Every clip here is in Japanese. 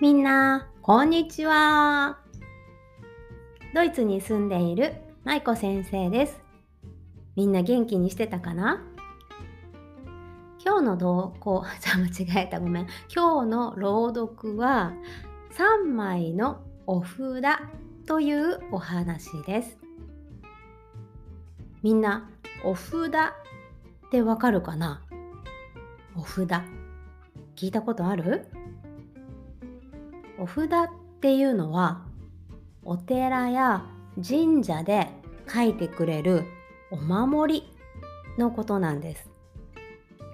みんな、こんにちは。ドイツに住んでいる舞子先生です。みんな元気にしてたかな？今日の動向、じゃあ間違えたごめん。今日の朗読は3枚のお札というお話です。みんな、お札ってわかるかな？お札。聞いたことある？お札っていうのはお寺や神社で書いてくれるお守りのことなんです。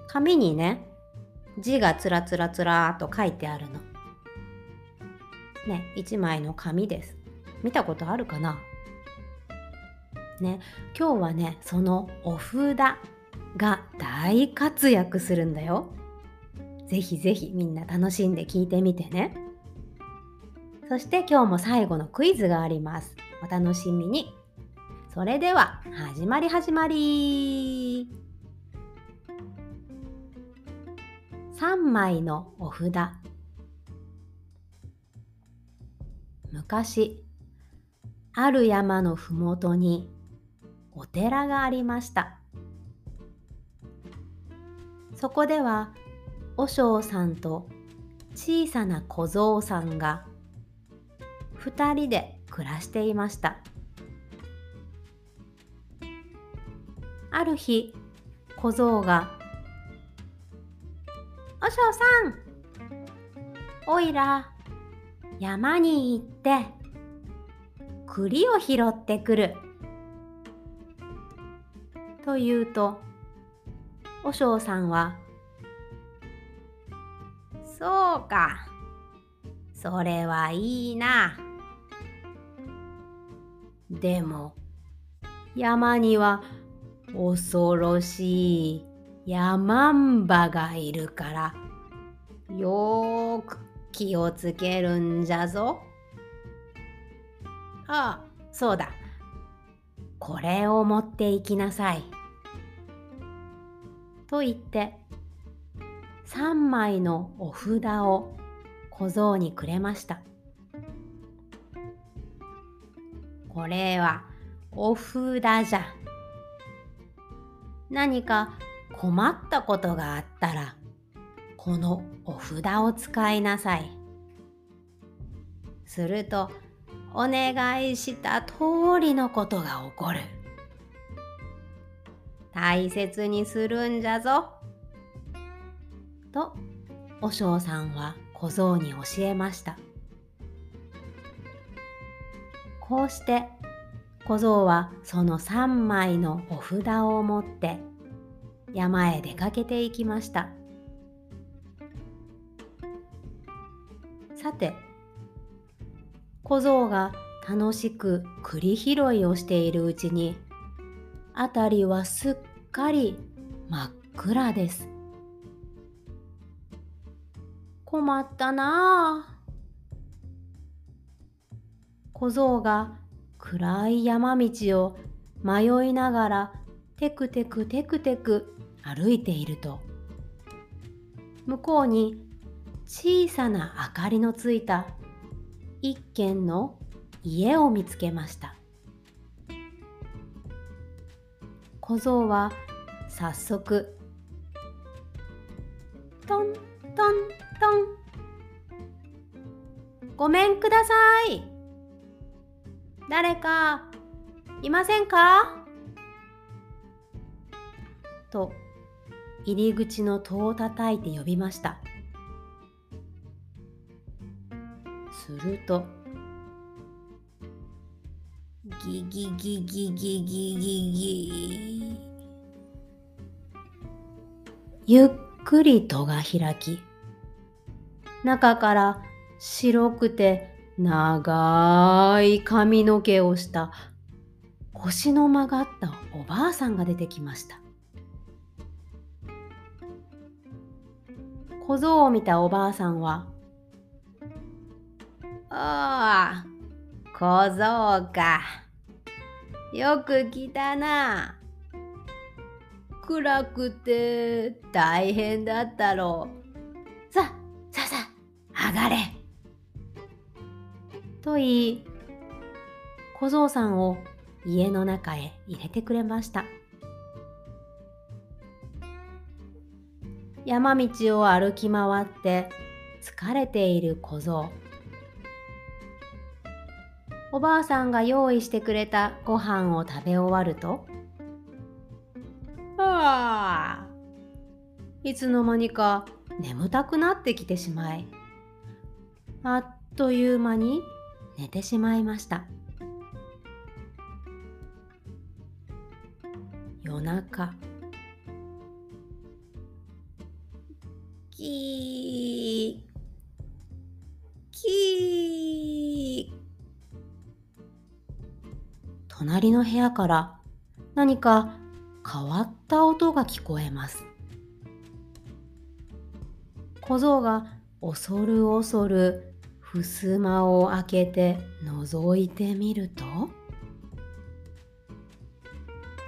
紙にね字がつらつらつらーと書いてあるの。ね、一枚の紙です。見たことあるかな？ね、今日はね、そのお札が大活躍するんだよ。ぜひぜひみんな楽しんで聞いてみてね。そして今日も最後のクイズがあります。お楽しみに。それでは始まり始まり。3枚のお札。昔、ある山のふもとにお寺がありました。そこでは、和尚さんと小さな小僧さんが2人で暮らしていました。ある日小僧が「おしょうさんおいら山に行って栗を拾ってくる」と言うとおしょうさんは「そうかそれはいいな」でも山には恐ろしいヤマンバがいるからよーく気をつけるんじゃぞ。ああ、そうだ。これを持っていきなさい。と言って3枚のお札を小僧にくれました。これはお札じゃ。何か困ったことがあったら、このお札を使いなさい。すると、お願いした通りのことが起こる。大切にするんじゃぞ。と、和尚さんは小僧に教えました。こうして小僧はその3枚のお札を持って山へ出かけていきました。さて小僧が楽しく栗拾いをしているうちに辺りはすっかり真っ暗です。困ったなあ。小僧が暗い山道を迷いながらテクテクテクテク歩いていると。向こうに小さな明かりのついた一軒の家を見つけました。小僧は早速トントントン。ごめんください。誰かいませんか？と入り口の戸を叩いて呼びました。するとギギギギギギギギ。ゆっくり戸が開き中から白くて長い髪の毛をした腰の曲がったおばあさんが出てきました。小僧を見たおばあさんは「ああ小僧か。よく来たな。暗くて大変だったろう。さあさあさ上がれ。と言い小僧さんを家の中へ入れてくれました。山道を歩き回って疲れている小僧。おばあさんが用意してくれたご飯を食べ終わるとああいつの間にか眠たくなってきてしまいあっという間に寝てしまいました。夜中。キー。キー。隣の部屋から何か変わった音が聞こえます。小僧が恐る恐る襖を開けて覗いてみると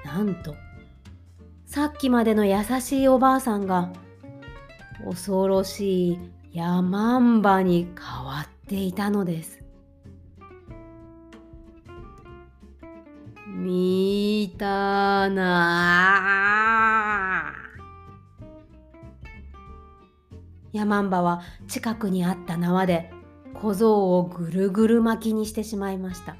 なんとさっきまでの優しいおばあさんが恐ろしいヤマンバに変わっていたのです。見たなヤマンバは近くにあった縄で小僧をぐるぐる巻きにしてしまいました。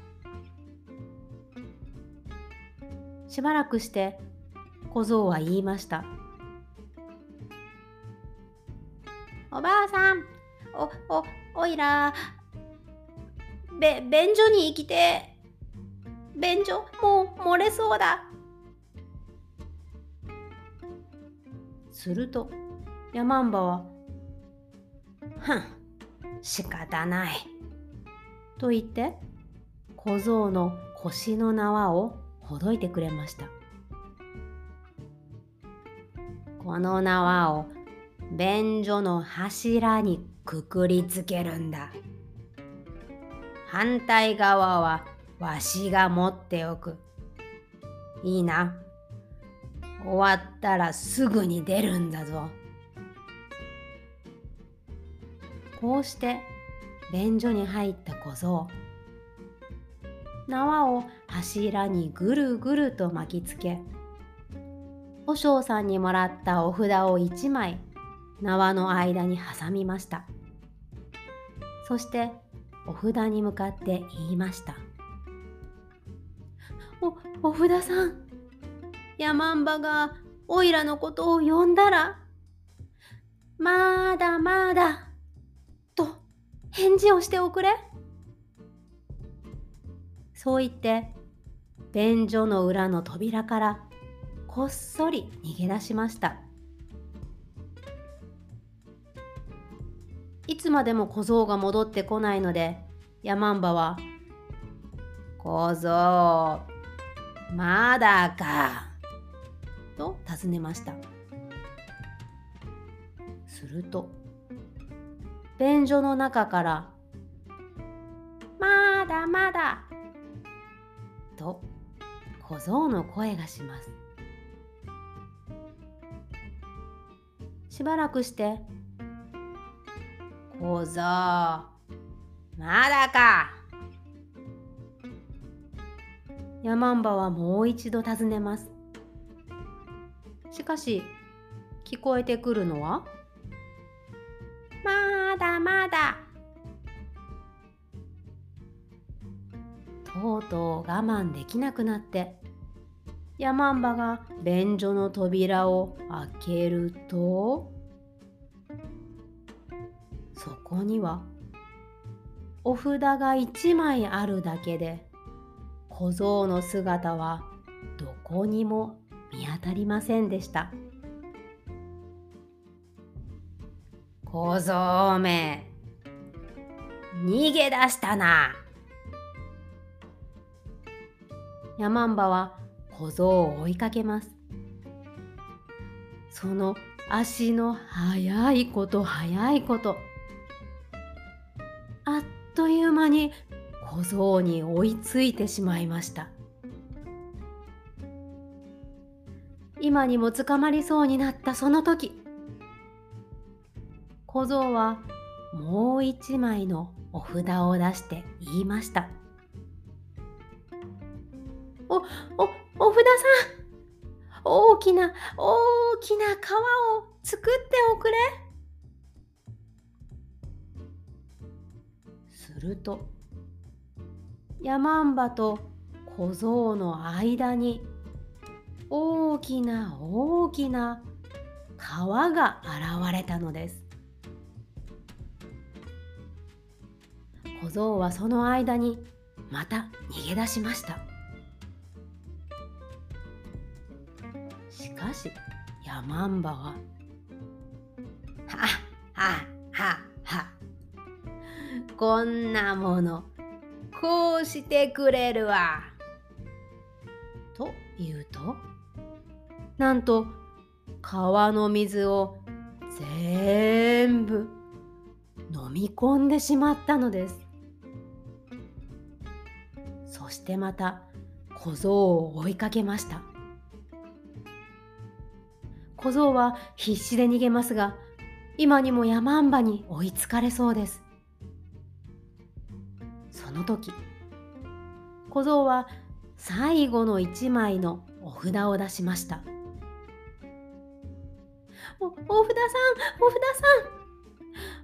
しばらくして小僧は言いました。おばあさんおおおいらべ便所に行きて便所もう漏れそうだ。するとヤマンバは「ふん仕方ない」と言って小僧の腰の縄をほどいてくれました。この縄を便所の柱にくくりつけるんだ。反対側はわしが持っておく。いいな。終わったらすぐに出るんだぞ。こうして便所に入った小僧。縄を柱にぐるぐると巻きつけ和尚さんにもらったお札を1枚縄の間に挟みました。そしてお札に向かって言いました。おお札さんヤマンバがおいらのことを呼んだらまだまだ返事をしておくれ。そう言って便所の裏の扉からこっそり逃げ出しました。いつまでも小僧が戻ってこないのでヤマンバは「小僧まだか」と尋ねました。すると便所の中から「まだまだ」と小僧の声がします。しばらくして小僧まだか。ヤマンバはもう一度尋ねます。しかし聞こえてくるのはまだまだ。とうとう我慢できなくなってヤマンバが便所の扉を開けるとそこにはお札が1枚あるだけで小僧の姿はどこにも見当たりませんでした。小僧め。逃げ出したな。ヤマンバは小僧を追いかけます。その足の速いこと速いこと。あっという間に小僧に追いついてしまいました。今にも捕まりそうになったその時小僧はもう一枚のお札を出して言いました。おおお札さん大きな大きな川を作っておくれ。すると山んばと小僧の間に大きな大きな川が現れたのです。小僧はその間にまた逃げ出しました。しかしヤマンバは「はっはっはっはこんなものこうしてくれるわ」と言うとなんと川の水を全部飲み込んでしまったのです。そしてまた小僧を追いかけました。小僧は必死で逃げますが今にも山んばに追いつかれそうです。その時小僧は最後の一枚のお札を出しましたおお札さんお札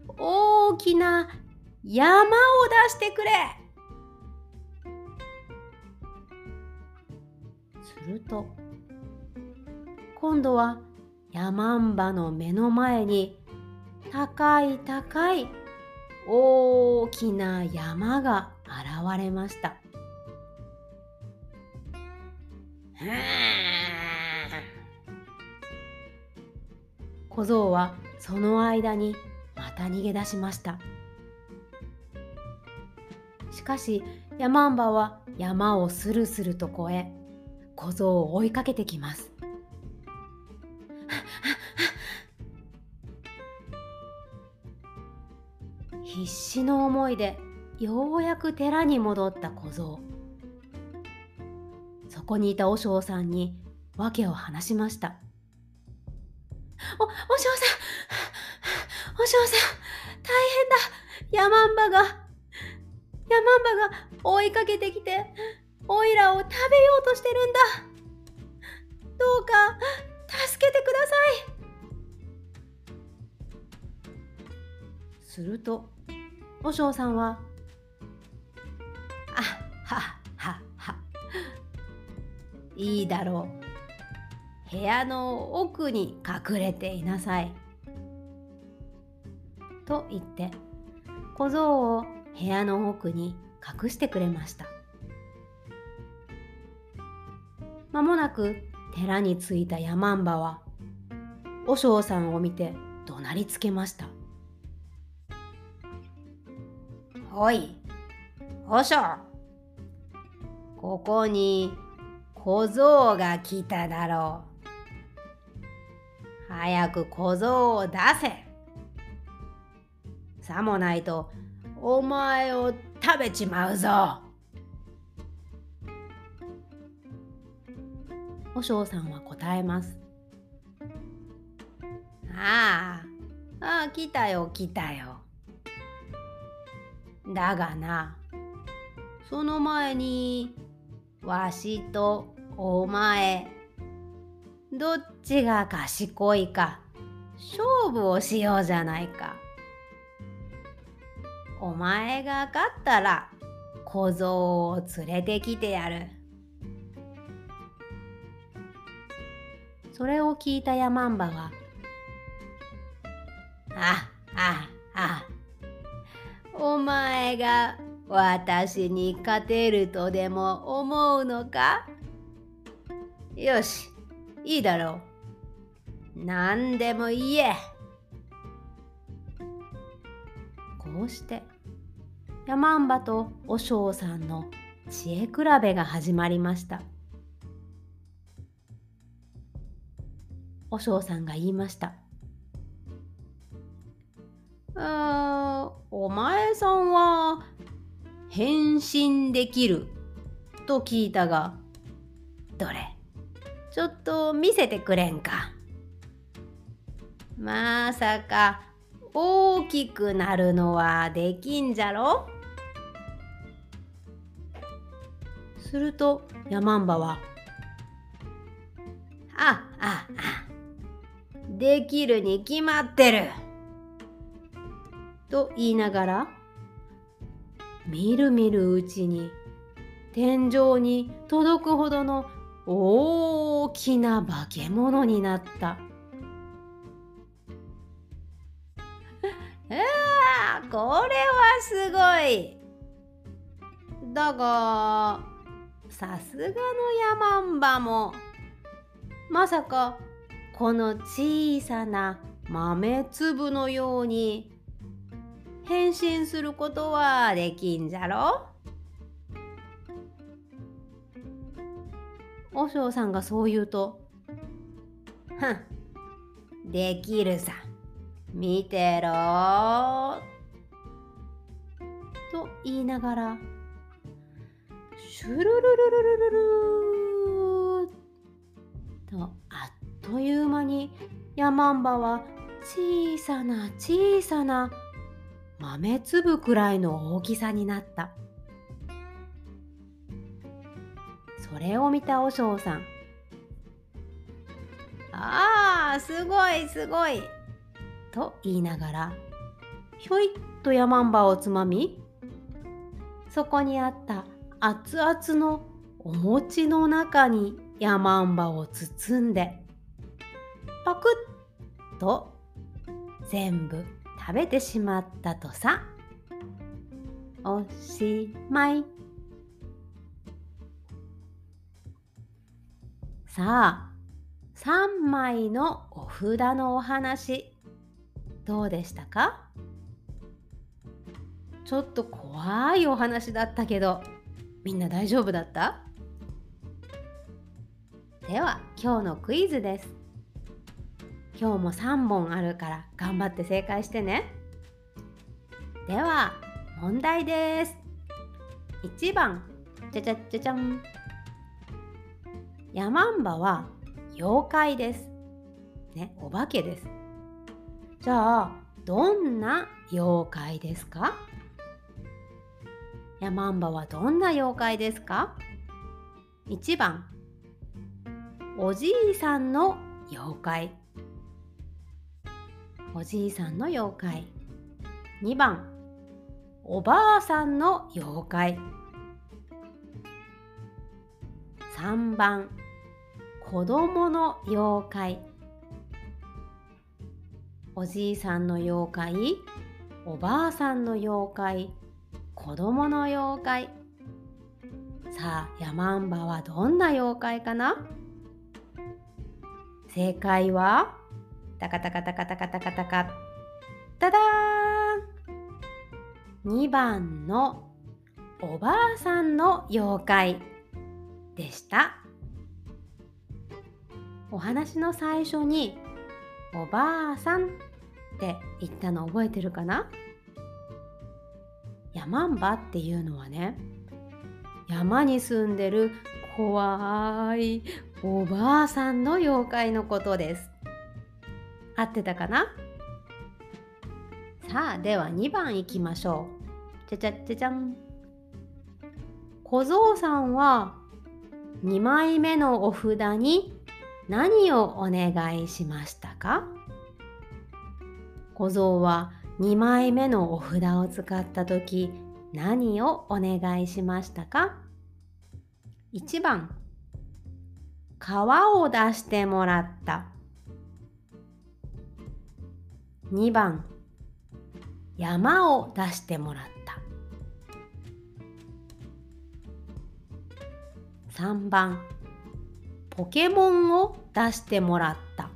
さん大きな山を出してくれ！ると今度は山んばの目の前に高い高い大きな山が現れました。小僧はその間にまた逃げ出しましたしかしヤマンバは山をスルスルと越え小僧を追いかけてきます。必死の思いでようやく寺に戻った小僧。そこにいた和尚さんに訳を話しました。お、お嬢さん、お嬢さん、大変だ。ヤマンバが、ヤマンバが追いかけてきて、オイラを食べようとしてるんだ。どうか、助けてください。すると、和尚さんは、あははは、いいだろう。部屋の奥に隠れていなさい。と言って小僧を部屋の奥に隠してくれました。まもなく寺に着いた山んばは和尚さんを見て怒鳴りつけました。おい、和尚ここに小僧が来ただろう。早く小僧を出せ。さもないとお前を食べちまうぞ。和尚さんは答えます。ああ、ああ、来たよ来たよ。だがな、その前にわしとお前どっちが賢いか勝負をしようじゃないか。お前が勝ったら小僧を連れてきてやる。それを聞いたヤマンバは「あああお前が私に勝てるとでも思うのか？よしいいだろう。何でも言え。こうして山んばと和尚さんの知恵比べが始まりました。和尚さんが言いました。あお前さんは変身できると聞いたがどれ？ちょっと見せてくれんか？まさか大きくなるのはできんじゃろ？するとヤマンバは「あああできるに決まってる」と言いながらみるみるうちに天井に届くほどの大きな化け物になった。あこれはすごい。だがさすがのヤマンバも。まさかこの小さな豆粒のように変身することはできんじゃろ？和尚さんがそう言うと「ふんできるさ。見てろ」と言いながらシュルルルルルルルとという間にヤマンバは小さな小さな豆粒くらいの大きさになった。それを見た和尚さん。ああ、すごいすごい。と言いながら、ひょいっとヤマンバをつまみ、そこにあった熱々のお餅の中にヤマンバを包んで、パクッと全部食べてしまったとさ。おしまい。さあ、3枚のお札のお話、どうでしたか？ちょっと怖いお話だったけど、みんな大丈夫だった？では、今日のクイズです。今日も3本あるから頑張って正解してね。では、問題です。1番、じゃじゃじゃじゃん。ヤマンバは妖怪です。ね、お化けです。じゃあ、どんな妖怪ですか？ヤマンバはどんな妖怪ですか ?1 番、おじいさんの妖怪。おじいさんの妖怪。2番、おばあさんの妖怪。3番、子供の妖怪おじいさんの妖怪おばあさんの妖怪子供の妖怪さあヤマンバはどんな妖怪かな？正解はタカタカタカタカタカタカタダーン2番のおばあさんの妖怪でした。お話の最初に「おばあさん」って言ったの覚えてるかな？ヤマンバっていうのはね山に住んでる怖いおばあさんの妖怪のことです。合ってたかな？さあでは2番いきましょう。じゃじゃじゃじゃん。小僧さんは2枚目のお札に何をお願いしましたか？小僧は2枚目のお札を使った時何をお願いしましたか？1番。川を出してもらった。2番。山を出してもらった。3番。ポケモンを出してもらった。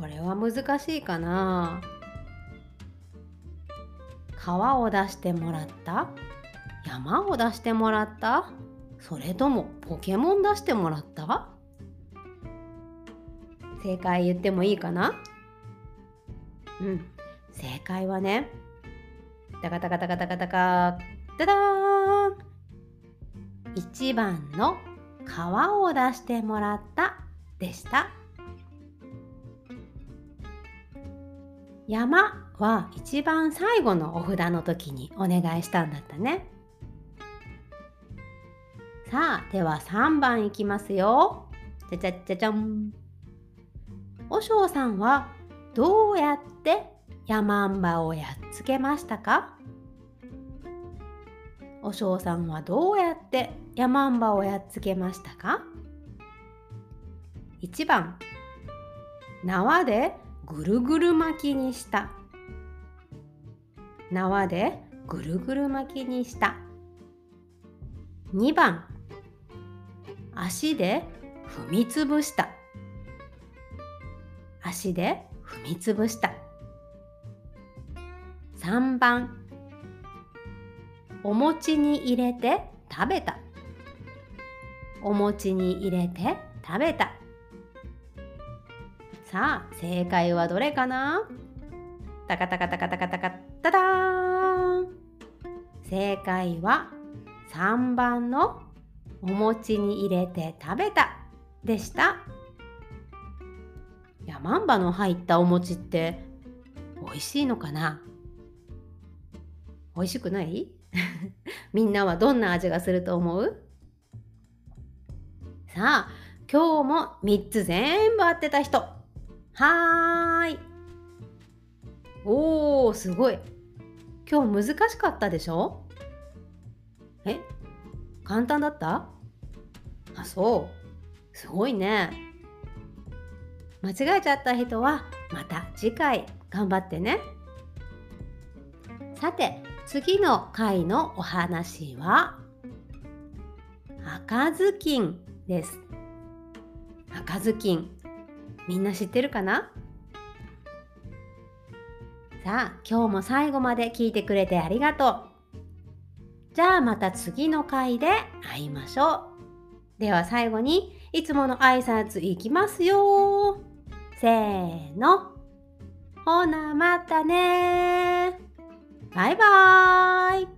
これは難しいかな。川を出してもらった？山を出してもらった？それともポケモン出してもらった？正解言ってもいいかな？うん正解はねタカタカタカタカタカダダーン1番の皮を出してもらったでした山は一番最後のお札の時にお願いしたんだったね。さあ、では3番いきますよ。じゃじゃじゃじゃん。おしょうさんはどうやって山んばをやっつけましたか？おしょうさんはどうやって山んばをやっつけましたか ?1 番縄でぐるぐる巻きにした。縄でぐるぐる巻きにした。2番足で踏みつぶした。足で踏みつぶした。3番。お餅に入れて食べた。お餅に入れて食べた。さあ正解はどれかな？タカタカタカタカタカタダーン。正解は3番のお餅に入れて食べたでした。ヤマンバの入ったお餅って美味しいのかな？美味しくない？みんなはどんな味がすると思う？さあ今日も3つ全部合ってた人。はーい。おーすごい。今日難しかったでしょ？え？簡単だった？あそう。すごいね。間違えちゃった人はまた次回頑張ってね。さて次の回のお話は赤ずきんです。赤ずきんみんな知ってるかな？さあ今日も最後まで聞いてくれてありがとう。じゃあまた次の回で会いましょう。では最後にいつもの挨拶いきますよせーの。ほなまたねバイバーイ。